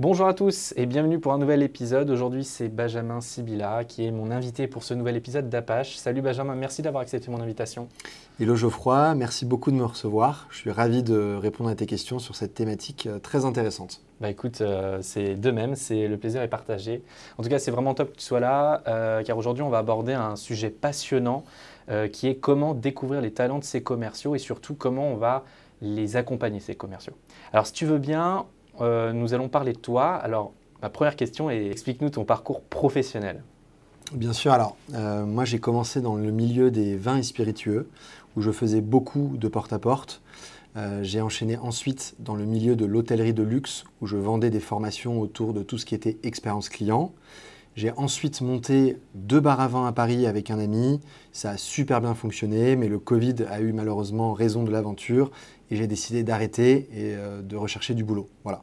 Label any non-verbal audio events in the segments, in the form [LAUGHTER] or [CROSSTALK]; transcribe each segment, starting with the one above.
Bonjour à tous et bienvenue pour un nouvel épisode. Aujourd'hui, c'est Benjamin Sibilla qui est mon invité pour ce nouvel épisode d'Apache. Salut Benjamin, merci d'avoir accepté mon invitation. Hello Geoffroy, merci beaucoup de me recevoir. Je suis ravi de répondre à tes questions sur cette thématique euh, très intéressante. Bah écoute, euh, c'est de même, c'est le plaisir est partagé. En tout cas, c'est vraiment top que tu sois là, euh, car aujourd'hui, on va aborder un sujet passionnant qui est comment découvrir les talents de ces commerciaux et surtout comment on va les accompagner, ces commerciaux. Alors, si tu veux bien, euh, nous allons parler de toi. Alors, ma première question est explique-nous ton parcours professionnel. Bien sûr, alors euh, moi j'ai commencé dans le milieu des vins et spiritueux où je faisais beaucoup de porte-à-porte. Euh, j'ai enchaîné ensuite dans le milieu de l'hôtellerie de luxe où je vendais des formations autour de tout ce qui était expérience client. J'ai ensuite monté deux bars à vin à Paris avec un ami. Ça a super bien fonctionné, mais le Covid a eu malheureusement raison de l'aventure et j'ai décidé d'arrêter et euh, de rechercher du boulot. Voilà.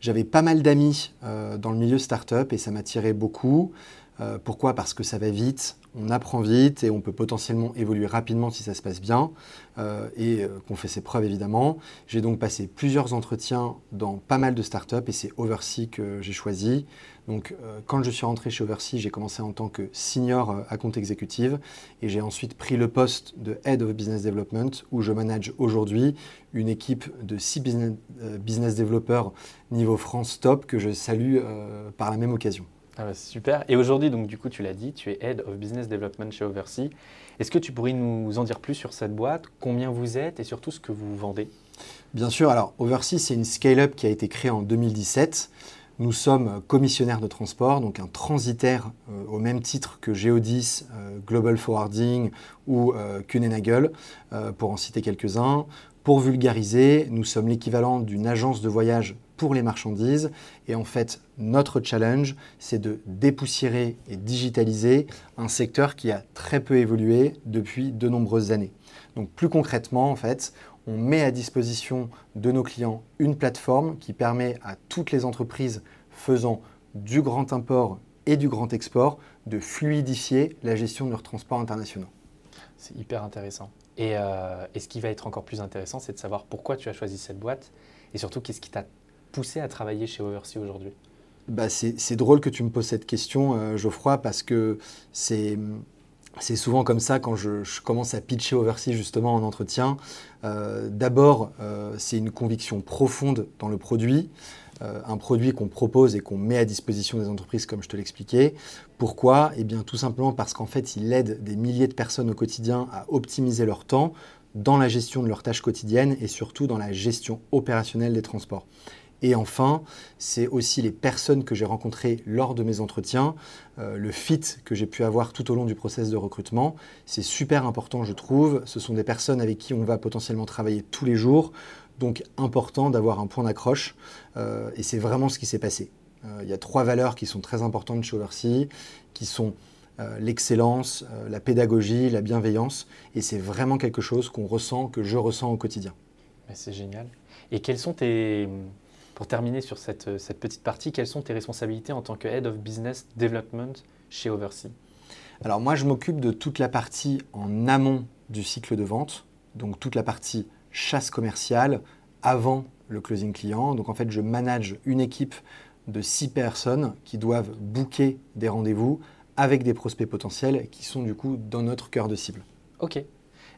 J'avais pas mal d'amis euh, dans le milieu startup et ça m'attirait beaucoup. Euh, pourquoi? Parce que ça va vite, on apprend vite et on peut potentiellement évoluer rapidement si ça se passe bien et qu'on fait ses preuves évidemment. J'ai donc passé plusieurs entretiens dans pas mal de startups et c'est Oversea que j'ai choisi. Donc, euh, quand je suis rentré chez Oversea, j'ai commencé en tant que senior à euh, compte exécutive et j'ai ensuite pris le poste de Head of Business Development où je manage aujourd'hui une équipe de six business, euh, business développeurs niveau France top que je salue par la même occasion. Ah bah, super. Et aujourd'hui, donc du coup, tu l'as dit, tu es Head of Business Development chez Oversea. Est-ce que tu pourrais nous en dire plus sur cette boîte, combien vous êtes et surtout ce que vous vendez? Bien sûr. Alors, Oversea, c'est une scale-up qui a été créée en 2017. Nous sommes commissionnaires de transport, donc un transitaire euh, au même titre que Geodis, euh, Global Forwarding ou euh, Kunenagel, pour en citer quelques-uns. Pour vulgariser, nous sommes l'équivalent d'une agence de voyage pour les marchandises. Et en fait, notre challenge, c'est de dépoussiérer et digitaliser un secteur qui a très peu évolué depuis de nombreuses années. Donc plus concrètement, en fait, on met à disposition de nos clients une plateforme qui permet à toutes les entreprises faisant du grand import et du grand export de fluidifier la gestion de leurs transports internationaux. C'est hyper intéressant. Euh, et, ce qui va être encore plus intéressant, c'est de savoir pourquoi tu as choisi cette boîte et surtout qu'est-ce qui t'a poussé à travailler chez Oversea aujourd'hui. Bah c'est drôle que tu me poses cette question, euh, Geoffroy, parce que c'est c'est souvent comme ça quand je, commence à pitcher Oversea justement en entretien. Euh, d'abord, c'est une conviction profonde dans le produit, euh, un produit qu'on propose et qu'on met à disposition des entreprises comme je te l'expliquais. Pourquoi? Eh bien tout simplement parce qu'en fait, il aide des milliers de personnes au quotidien à optimiser leur temps dans la gestion de leurs tâches quotidiennes et surtout dans la gestion opérationnelle des transports. Et enfin, c'est aussi les personnes que j'ai rencontrées lors de mes entretiens, euh, le fit que j'ai pu avoir tout au long du process de recrutement. C'est super important, je trouve. Ce sont des personnes avec qui on va potentiellement travailler tous les jours. Donc important d'avoir un point d'accroche. Euh, et c'est vraiment ce qui s'est passé. Euh, il y a trois valeurs qui sont très importantes chez Oversea, qui sont l'excellence, la pédagogie, la bienveillance. Et c'est vraiment quelque chose qu'on ressent, que je ressens au quotidien. C'est génial. Et quels sont tes pour terminer sur cette, cette, petite partie, quelles sont tes responsabilités en tant que Head of Business Development chez Oversea Alors moi, je m'occupe de toute la partie en amont du cycle de vente, donc toute la partie chasse commerciale avant le closing client. Donc en fait, je manage une équipe de six personnes qui doivent booker des rendez-vous avec des prospects potentiels qui sont du coup dans notre cœur de cible. Ok,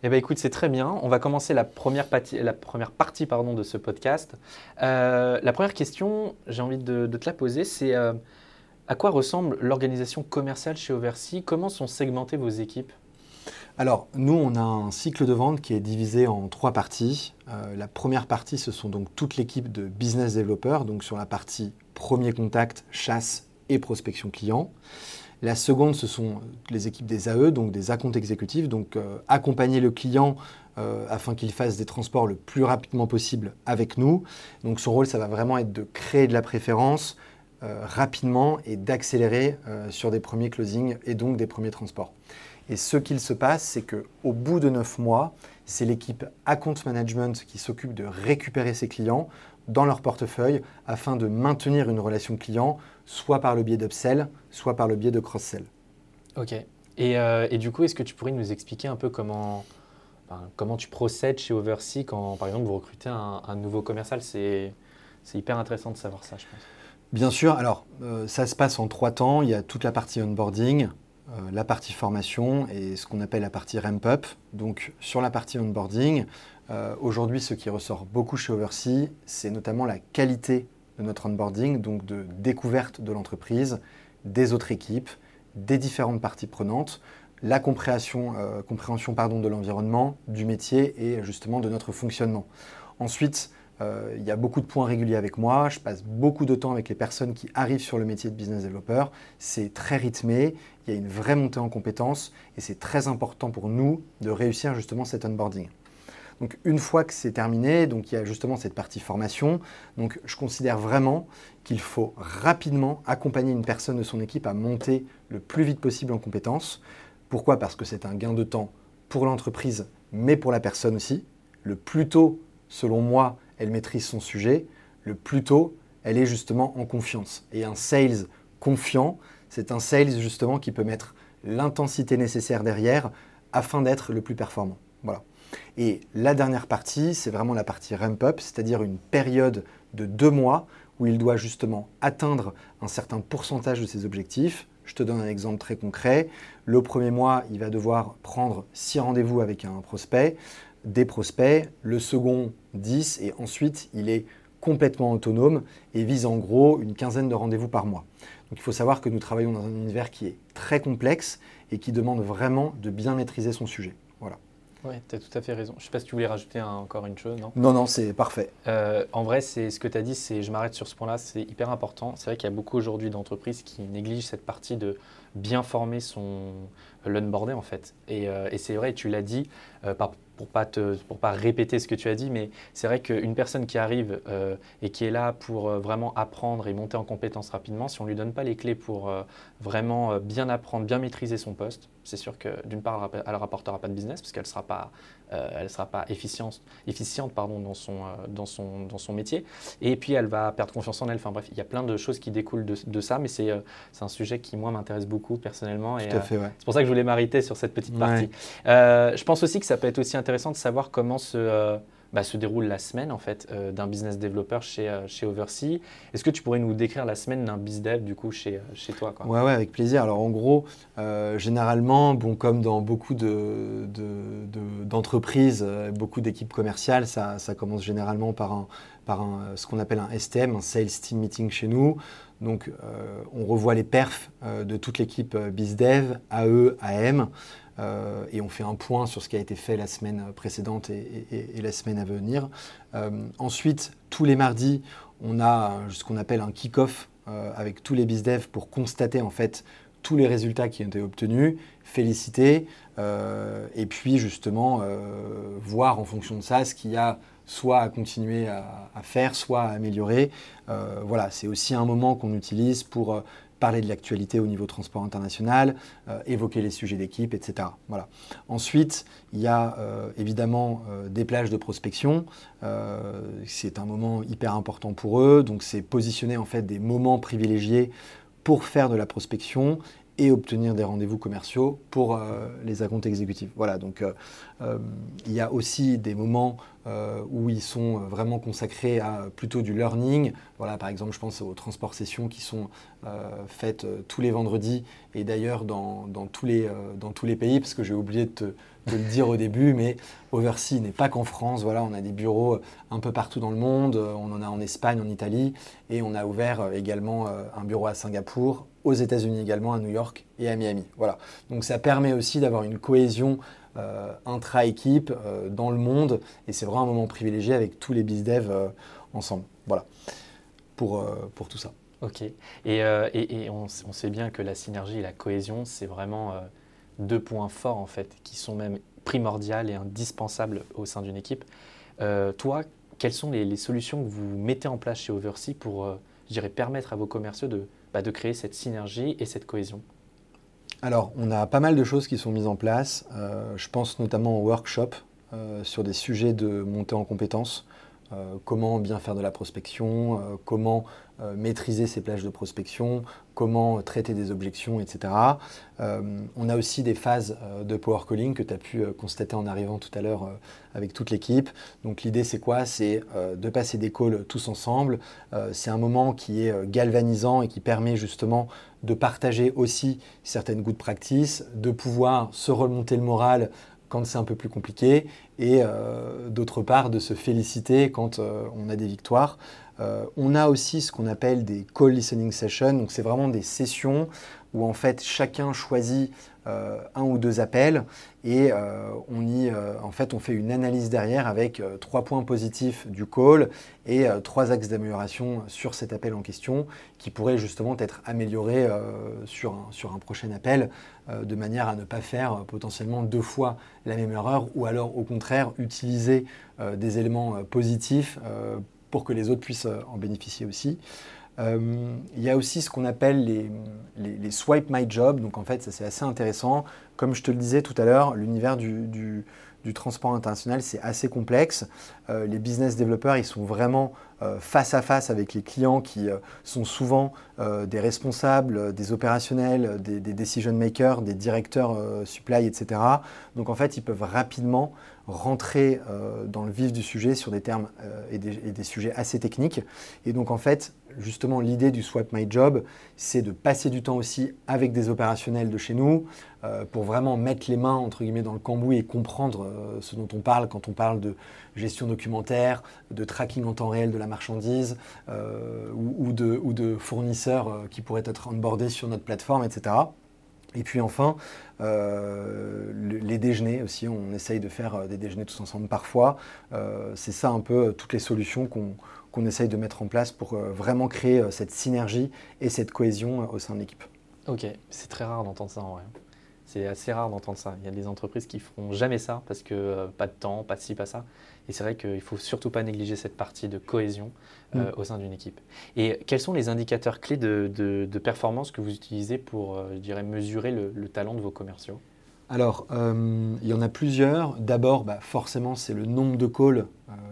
eh bien, écoute, c'est très bien. On va commencer la première, partie, la première partie pardon, de ce podcast. Euh, la première question, j'ai envie de, te la poser, c'est euh, à quoi ressemble l'organisation commerciale chez Oversea? Comment sont segmentées vos équipes? Alors, nous, on a un cycle de vente qui est divisé en trois parties. Euh, la première partie, ce sont donc toute l'équipe de business developers, donc sur la partie premier contact, chasse et prospection client. La seconde, ce sont les équipes des AE, donc des acomptes exécutifs, donc euh, accompagner le client euh, afin qu'il fasse des transports le plus rapidement possible avec nous. Donc son rôle, ça va vraiment être de créer de la préférence, rapidement et d'accélérer sur des premiers closings et donc des premiers transports. Et ce qu'il se passe, c'est qu'au bout de neuf mois, c'est l'équipe Account Management qui s'occupe de récupérer ses clients dans leur portefeuille afin de maintenir une relation client, soit par le biais d'upsell, soit par le biais de cross-sell. Ok. Et, et, du coup, est-ce que tu pourrais nous expliquer un peu comment, comment tu procèdes chez Oversea quand, par exemple, vous recrutez un, nouveau commercial? C'est hyper intéressant de savoir ça, je pense. Bien sûr. Alors, euh, ça se passe en trois temps. Il y a toute la partie onboarding, euh, la partie formation et ce qu'on appelle la partie ramp-up. Donc, sur la partie onboarding, euh, aujourd'hui, ce qui ressort beaucoup chez Oversea, c'est notamment la qualité de notre onboarding, donc de découverte de l'entreprise, des autres équipes, des différentes parties prenantes la compréhension, euh, compréhension de l'environnement, du métier et justement de notre fonctionnement. Ensuite, euh, il y a beaucoup de points réguliers avec moi. Je passe beaucoup de temps avec les personnes qui arrivent sur le métier de business developer. C'est très rythmé. Il y a une vraie montée en compétences et c'est très important pour nous de réussir justement cet onboarding. Donc une fois que c'est terminé, donc il y a justement cette partie formation. Donc je considère vraiment qu'il faut rapidement accompagner une personne de son équipe à monter le plus vite possible en compétences. Pourquoi? Parce que c'est un gain de temps pour l'entreprise, mais pour la personne aussi. Le plus tôt, selon moi, elle maîtrise son sujet, le plus tôt, elle est justement en confiance. Et un sales confiant, c'est un sales justement qui peut mettre l'intensité nécessaire derrière afin d'être le plus performant. Voilà. Et la dernière partie, c'est vraiment la partie ramp-up, c'est-à-dire une période de deux mois où il doit justement atteindre un certain pourcentage de ses objectifs, je te donne un exemple très concret. Le premier mois, il va devoir prendre 6 rendez-vous avec un prospect, des prospects. Le second, 10. Et ensuite, il est complètement autonome et vise en gros une quinzaine de rendez-vous par mois. Donc il faut savoir que nous travaillons dans un univers qui est très complexe et qui demande vraiment de bien maîtriser son sujet. Voilà. Oui, tu as tout à fait raison. Je ne sais pas si tu voulais rajouter encore une chose, non? Non, non, c'est parfait. Euh, en vrai, c'est ce que tu as dit, c'est, je m'arrête sur ce point-là, c'est hyper important. C'est vrai qu'il y a beaucoup aujourd'hui d'entreprises qui négligent cette partie de bien former son l'onboarding en fait. Et, euh, et c'est vrai, tu l'as dit, euh, par, pour pas pas répéter ce que tu as dit, mais c'est vrai qu'une personne qui arrive euh, et qui est là pour euh, vraiment apprendre et monter en compétences rapidement, si on lui donne pas les clés pour euh, vraiment bien apprendre, bien maîtriser son poste, c'est sûr que d'une part, elle ne rapportera pas de business parce qu'elle ne sera pas, elle sera pas efficiente, efficiente pardon, dans, son, dans, son, dans son métier. Et puis, elle va perdre confiance en elle. Enfin bref, il y a plein de choses qui découlent de, de ça, mais c'est un sujet qui, moi, m'intéresse beaucoup personnellement. et C'est pour ça que je voulais m'arrêter sur cette petite partie. je pense aussi que ça peut être aussi intéressant de savoir comment se, euh, bah, se déroule la semaine en fait euh, d'un business developer chez, euh, chez Oversea. Est-ce que tu pourrais nous décrire la semaine d'un biz dev du coup chez, chez toi quoi? Ouais, ouais, avec plaisir. Alors en gros, généralement, bon, comme dans beaucoup d'entreprises, de, de, beaucoup d'équipes commerciales, ça, ça, commence généralement par, un, par un, ce qu'on appelle un STM, un Sales Team Meeting chez nous. Donc, on revoit les perfs de toute l'équipe BizDev, AE, AM. Euh, et on fait un point sur ce qui a été fait la semaine précédente et, la semaine à venir. Euh, ensuite, tous les mardis, on a ce qu'on appelle un kick-off euh, avec tous les BizDev pour constater en fait tous les résultats qui ont été obtenus, féliciter, et puis justement voir en fonction de ça ce qu'il y a soit à continuer à faire, soit à améliorer. voilà, c'est aussi un moment qu'on utilise pour parler de l'actualité au niveau transport international, euh, évoquer les sujets d'équipe, etc. Voilà. Ensuite, il y a euh, évidemment euh, des plages de prospection. c'est un moment hyper important pour eux. Donc, c'est positionner en fait des moments privilégiés pour faire de la prospection et obtenir des rendez-vous commerciaux pour les acomptes exécutifs. Voilà, donc il y a aussi des moments où ils sont vraiment consacrés à plutôt du learning. Voilà, par exemple, je pense aux transports sessions qui sont faites tous les vendredis et d'ailleurs dans, tous les, dans tous les pays, parce que j'ai oublié de te, le dire au début, mais Oversea n'est pas qu'en France. Voilà, on a des bureaux un peu partout dans le monde. On en a en Espagne, en Italie, et on a ouvert également un bureau à Singapour, aux États-Unis également, à New York et à Miami. Voilà. Donc ça permet aussi d'avoir une cohésion euh, intra-équipe euh, dans le monde et c'est vraiment un moment privilégié avec tous les BizDev euh, ensemble. Voilà, pour, pour tout ça. Ok. Et, et, on, sait bien que la synergie et la cohésion, c'est vraiment deux points forts en fait, qui sont même primordiales et indispensables au sein d'une équipe. toi, quelles sont les, solutions que vous mettez en place chez Oversea pour je permettre à vos commerciaux de, bah, de créer cette synergie et cette cohésion? Alors, on a pas mal de choses qui sont mises en place. Euh, je pense notamment au workshop euh, sur des sujets de montée en compétences. Euh, comment bien faire de la prospection, euh, comment euh, maîtriser ses plages de prospection, comment traiter des objections, etc. on a aussi des phases de power calling que tu as pu constater en arrivant tout à l'heure avec toute l'équipe. Donc l'idée c'est quoi? C'est de passer des calls tous ensemble. c'est un moment qui est galvanisant et qui permet justement de partager aussi certaines good practices, de pouvoir se remonter le moral quand c'est un peu plus compliqué, et euh, d'autre part de se féliciter quand euh, on a des victoires. Euh, on a aussi ce qu'on appelle des call listening sessions, donc c'est vraiment des sessions où en fait chacun choisit euh, un ou deux appels et euh, on fait, une analyse derrière avec trois points positifs du call et trois axes d'amélioration sur cet appel en question qui pourraient justement être améliorés sur, sur un prochain appel de manière à ne pas faire potentiellement deux fois la même erreur ou alors au contraire utiliser des éléments positifs pour que les autres puissent euh, en bénéficier aussi. Euh, il y a aussi ce qu'on appelle les, les, swipe my job. Donc en fait, ça c'est assez intéressant. Comme je te le disais tout à l'heure, l'univers du, du, transport international c'est assez complexe. Euh, les business développeurs ils sont vraiment face à face avec les clients qui sont souvent des responsables, des opérationnels, des, decision makers, des directeurs supply, etc. Donc en fait, ils peuvent rapidement rentrer euh, dans le vif du sujet sur des termes euh, et, des, sujets assez techniques. Et donc en fait, justement, l'idée du Swap My Job, c'est de passer du temps aussi avec des opérationnels de chez nous euh, pour vraiment mettre les mains entre guillemets dans le cambouis et comprendre ce dont on parle quand on parle de gestion documentaire, de tracking en temps réel de la marchandise ou, de, ou de fournisseurs qui pourraient être onboardés sur notre plateforme, etc. Et puis enfin, euh, les déjeuners aussi, on essaye de faire euh, des déjeuners tous ensemble parfois. Euh, c'est ça un peu toutes les solutions qu'on essaye de mettre en place pour vraiment créer cette synergie et cette cohésion au sein de l'équipe. Ok, c'est très rare d'entendre ça en vrai. C'est assez rare d'entendre ça. Il y a des entreprises qui feront jamais ça parce que pas de temps, pas de ci, pas ça. Et c'est vrai qu'il ne faut surtout pas négliger cette partie de cohésion euh, mm. au sein d'une équipe. Et quels sont les indicateurs clés de, performance que vous utilisez pour, euh, je dirais, mesurer le, talent de vos commerciaux? Alors, euh, il y en a plusieurs. D'abord, bah, forcément, c'est le nombre de calls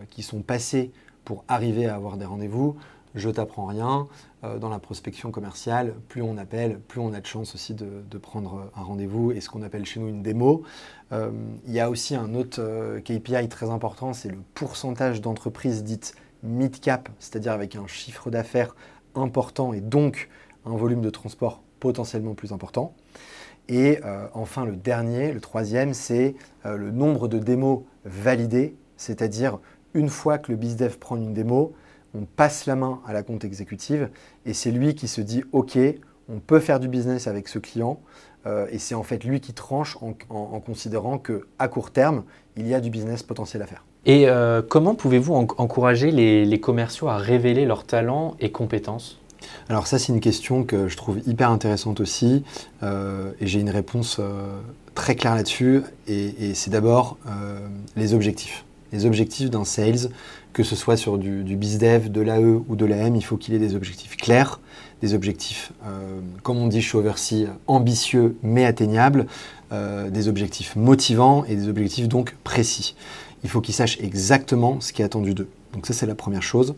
qui sont passés pour arriver à avoir des rendez-vous. Je t'apprends rien. dans la prospection commerciale, plus on appelle, plus on a de chance aussi de, prendre un rendez-vous et ce qu'on appelle chez nous une démo. il y a aussi un autre KPI très important, c'est le pourcentage d'entreprises dites mid-cap, c'est-à-dire avec un chiffre d'affaires important et donc un volume de transport potentiellement plus important. Et euh, enfin, le dernier, le troisième, c'est euh, le nombre de démos validées, c'est-à-dire une fois que le BizDev prend une démo, on passe la main à la compte exécutive et c'est lui qui se dit OK, on peut faire du business avec ce client. Euh, et c'est en fait lui qui tranche en, en considérant qu'à court terme, il y a du business potentiel à faire. Et euh, comment pouvez-vous encourager les, commerciaux à révéler leurs talents et compétences? Alors ça c'est une question que je trouve hyper intéressante aussi euh, et j'ai une réponse très claire là-dessus et, c'est d'abord les objectifs. Les objectifs d'un sales, que ce soit sur du, du BizDev, de l'AE ou de l'AM, il faut qu'il ait des objectifs clairs, des objectifs, comme on dit chez Oversea, ambitieux mais atteignables, des objectifs motivants et des objectifs donc précis il faut qu'ils sachent exactement ce qui est attendu d'eux. Donc ça, c'est la première chose.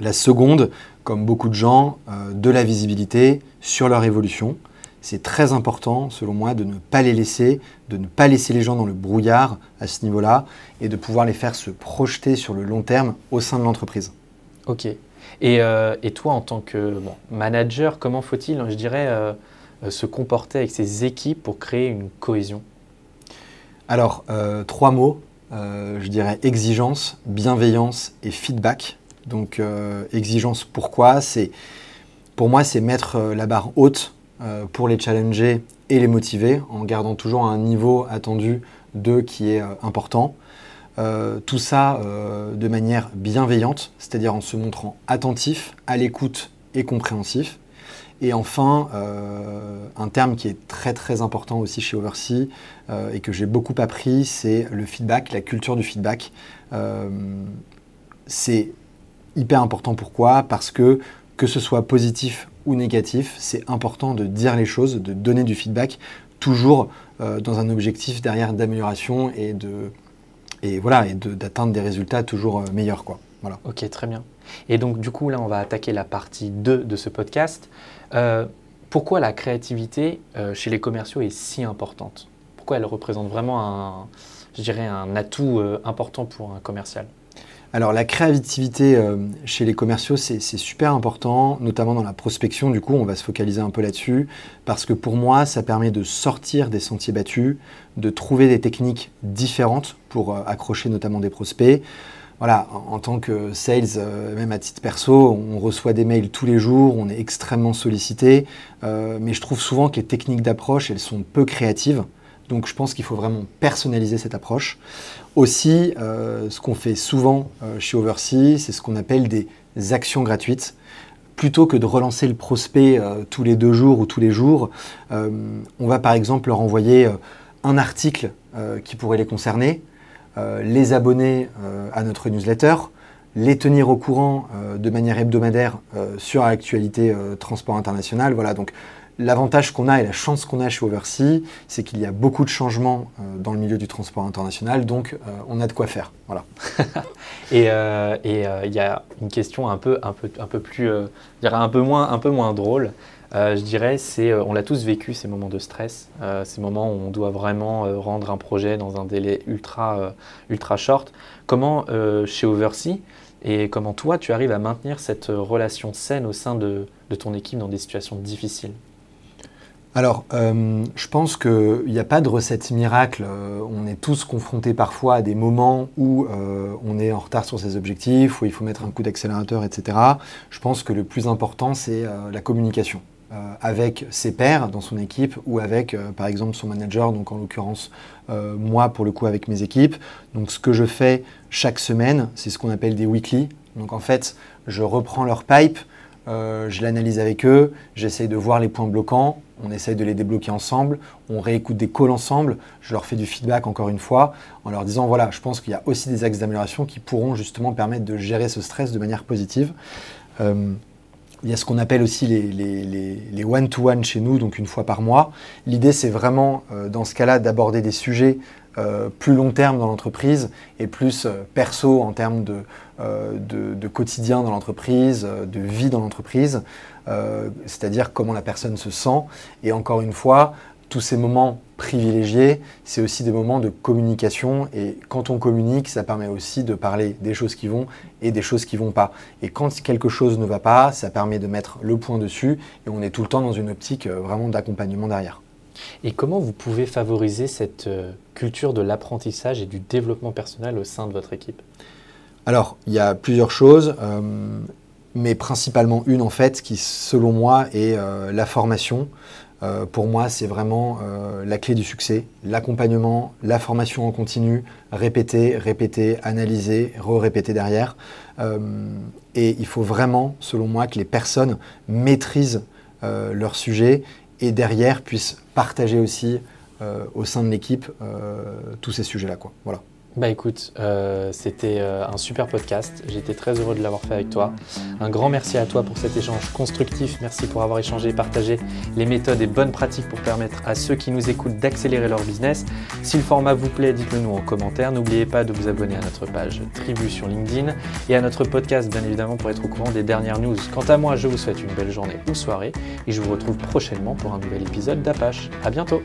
La seconde, comme beaucoup de gens, euh, de la visibilité sur leur évolution. C'est très important, selon moi, de ne pas les laisser, de ne pas laisser les gens dans le brouillard à ce niveau-là et de pouvoir les faire se projeter sur le long terme au sein de l'entreprise. Ok. Et, euh, toi, en tant que manager, comment faut-il, je dirais, euh, se comporter avec ses équipes pour créer une cohésion? Alors, trois mots. Euh, je dirais exigence, bienveillance et feedback. Donc euh, exigence, pourquoi? C'est pour moi, c'est mettre euh, la barre haute pour les challenger et les motiver, en gardant toujours un niveau attendu d'eux qui est important. tout ça de manière bienveillante, c'est-à-dire en se montrant attentif, à l'écoute et compréhensif. Et enfin, euh, un terme qui est très très important aussi chez Oversea euh, et que j'ai beaucoup appris, c'est le feedback, la culture du feedback. Euh, c'est hyper important pourquoi? Parce que que ce soit positif négatif, c'est important de dire les choses, de donner du feedback, toujours euh, dans un objectif derrière d'amélioration et de et voilà et d'atteindre des résultats toujours euh, meilleurs quoi. Voilà. Ok, très bien. Et donc du coup là, on va attaquer la partie 2 de ce podcast. Euh, pourquoi la créativité chez les commerciaux est si importante? Pourquoi elle représente vraiment un, je dirais, un atout important pour un commercial? Alors la créativité euh, chez les commerciaux, c'est super important, notamment dans la prospection. Du coup, on va se focaliser un peu là-dessus, parce que pour moi, ça permet de sortir des sentiers battus, de trouver des techniques différentes pour euh, accrocher notamment des prospects. Voilà, en, tant que sales, euh, même à titre perso, on reçoit des mails tous les jours, on est extrêmement sollicité, mais je trouve souvent que les techniques d'approche, elles sont peu créatives. Donc je pense qu'il faut vraiment personnaliser cette approche. Aussi, euh, ce qu'on fait souvent euh, chez Oversea, c'est ce qu'on appelle des actions gratuites. Plutôt que de relancer le prospect euh, tous les deux jours ou tous les jours, on va par exemple leur envoyer un article qui pourrait les concerner, les abonner à notre newsletter, les tenir au courant de manière hebdomadaire sur l'actualité transport international. Voilà, donc L'avantage qu'on a et la chance qu'on a chez Oversea, c'est qu'il y a beaucoup de changements euh, dans le milieu du transport international, donc euh, on a de quoi faire. Voilà. [LAUGHS] et euh, il y a une question un peu, un peu, un peu plus, un peu moins, un peu moins drôle. je dirais, c'est, on l'a tous vécu ces moments de stress, ces moments où on doit vraiment rendre un projet dans un délai ultra, ultra short. Comment chez Oversea et comment toi tu arrives à maintenir cette relation saine au sein de ton équipe dans des situations difficiles? Alors, euh, je pense qu'il n'y a pas de recette miracle. Euh, on est tous confrontés parfois à des moments où euh, on est en retard sur ses objectifs, où il faut mettre un coup d'accélérateur, etc. Je pense que le plus important, c'est la communication avec ses pairs dans son équipe ou avec, par exemple, son manager, donc en l'occurrence, moi, pour le coup, avec mes équipes. Donc, ce que je fais chaque semaine, c'est ce qu'on appelle des weekly. Donc, en fait, je reprends leur pipe, je l'analyse avec eux, j'essaye de voir les points bloquants, on essaye de les débloquer ensemble, on réécoute des calls ensemble, je leur fais du feedback encore une fois, en leur disant voilà, je pense qu'il y a aussi des axes d'amélioration qui pourront justement permettre de gérer ce stress de manière positive. Euh, il y a ce qu'on appelle aussi les one-to-one chez nous, donc une fois par mois. L'idée, c'est vraiment, euh, dans ce cas-là, d'aborder des sujets euh, plus long terme dans l'entreprise et plus perso en termes de, de quotidien dans l'entreprise, de vie dans l'entreprise. Euh, c'est-à-dire comment la personne se sent. Et encore une fois, tous ces moments privilégiés, c'est aussi des moments de communication. Et quand on communique, ça permet aussi de parler des choses qui vont et des choses qui vont pas. Et quand quelque chose ne va pas, ça permet de mettre le point dessus. Et on est tout le temps dans une optique euh, vraiment d'accompagnement derrière. Et comment vous pouvez favoriser cette euh, culture de l'apprentissage et du développement personnel au sein de votre équipe? Alors, il y a plusieurs choses mais principalement une en fait qui selon moi est euh, la formation. Euh, pour moi, c'est vraiment euh, la clé du succès. L'accompagnement, la formation en continu, répéter, répéter, analyser, re-répéter derrière. et il faut vraiment, selon moi, que les personnes maîtrisent leur sujet et derrière puissent partager aussi au sein de l'équipe tous ces sujets-là. Voilà. Bah écoute, euh, c'était euh, un super podcast. J'étais très heureux de l'avoir fait avec toi. Un grand merci à toi pour cet échange constructif. Merci pour avoir échangé et partagé les méthodes et bonnes pratiques pour permettre à ceux qui nous écoutent d'accélérer leur business. Si le format vous plaît, dites-le nous en commentaire. N'oubliez pas de vous abonner à notre page Tribu sur LinkedIn et à notre podcast, bien évidemment, pour être au courant des dernières news. Quant à moi, je vous souhaite une belle journée ou soirée et je vous retrouve prochainement pour un nouvel épisode d'Apache. À bientôt!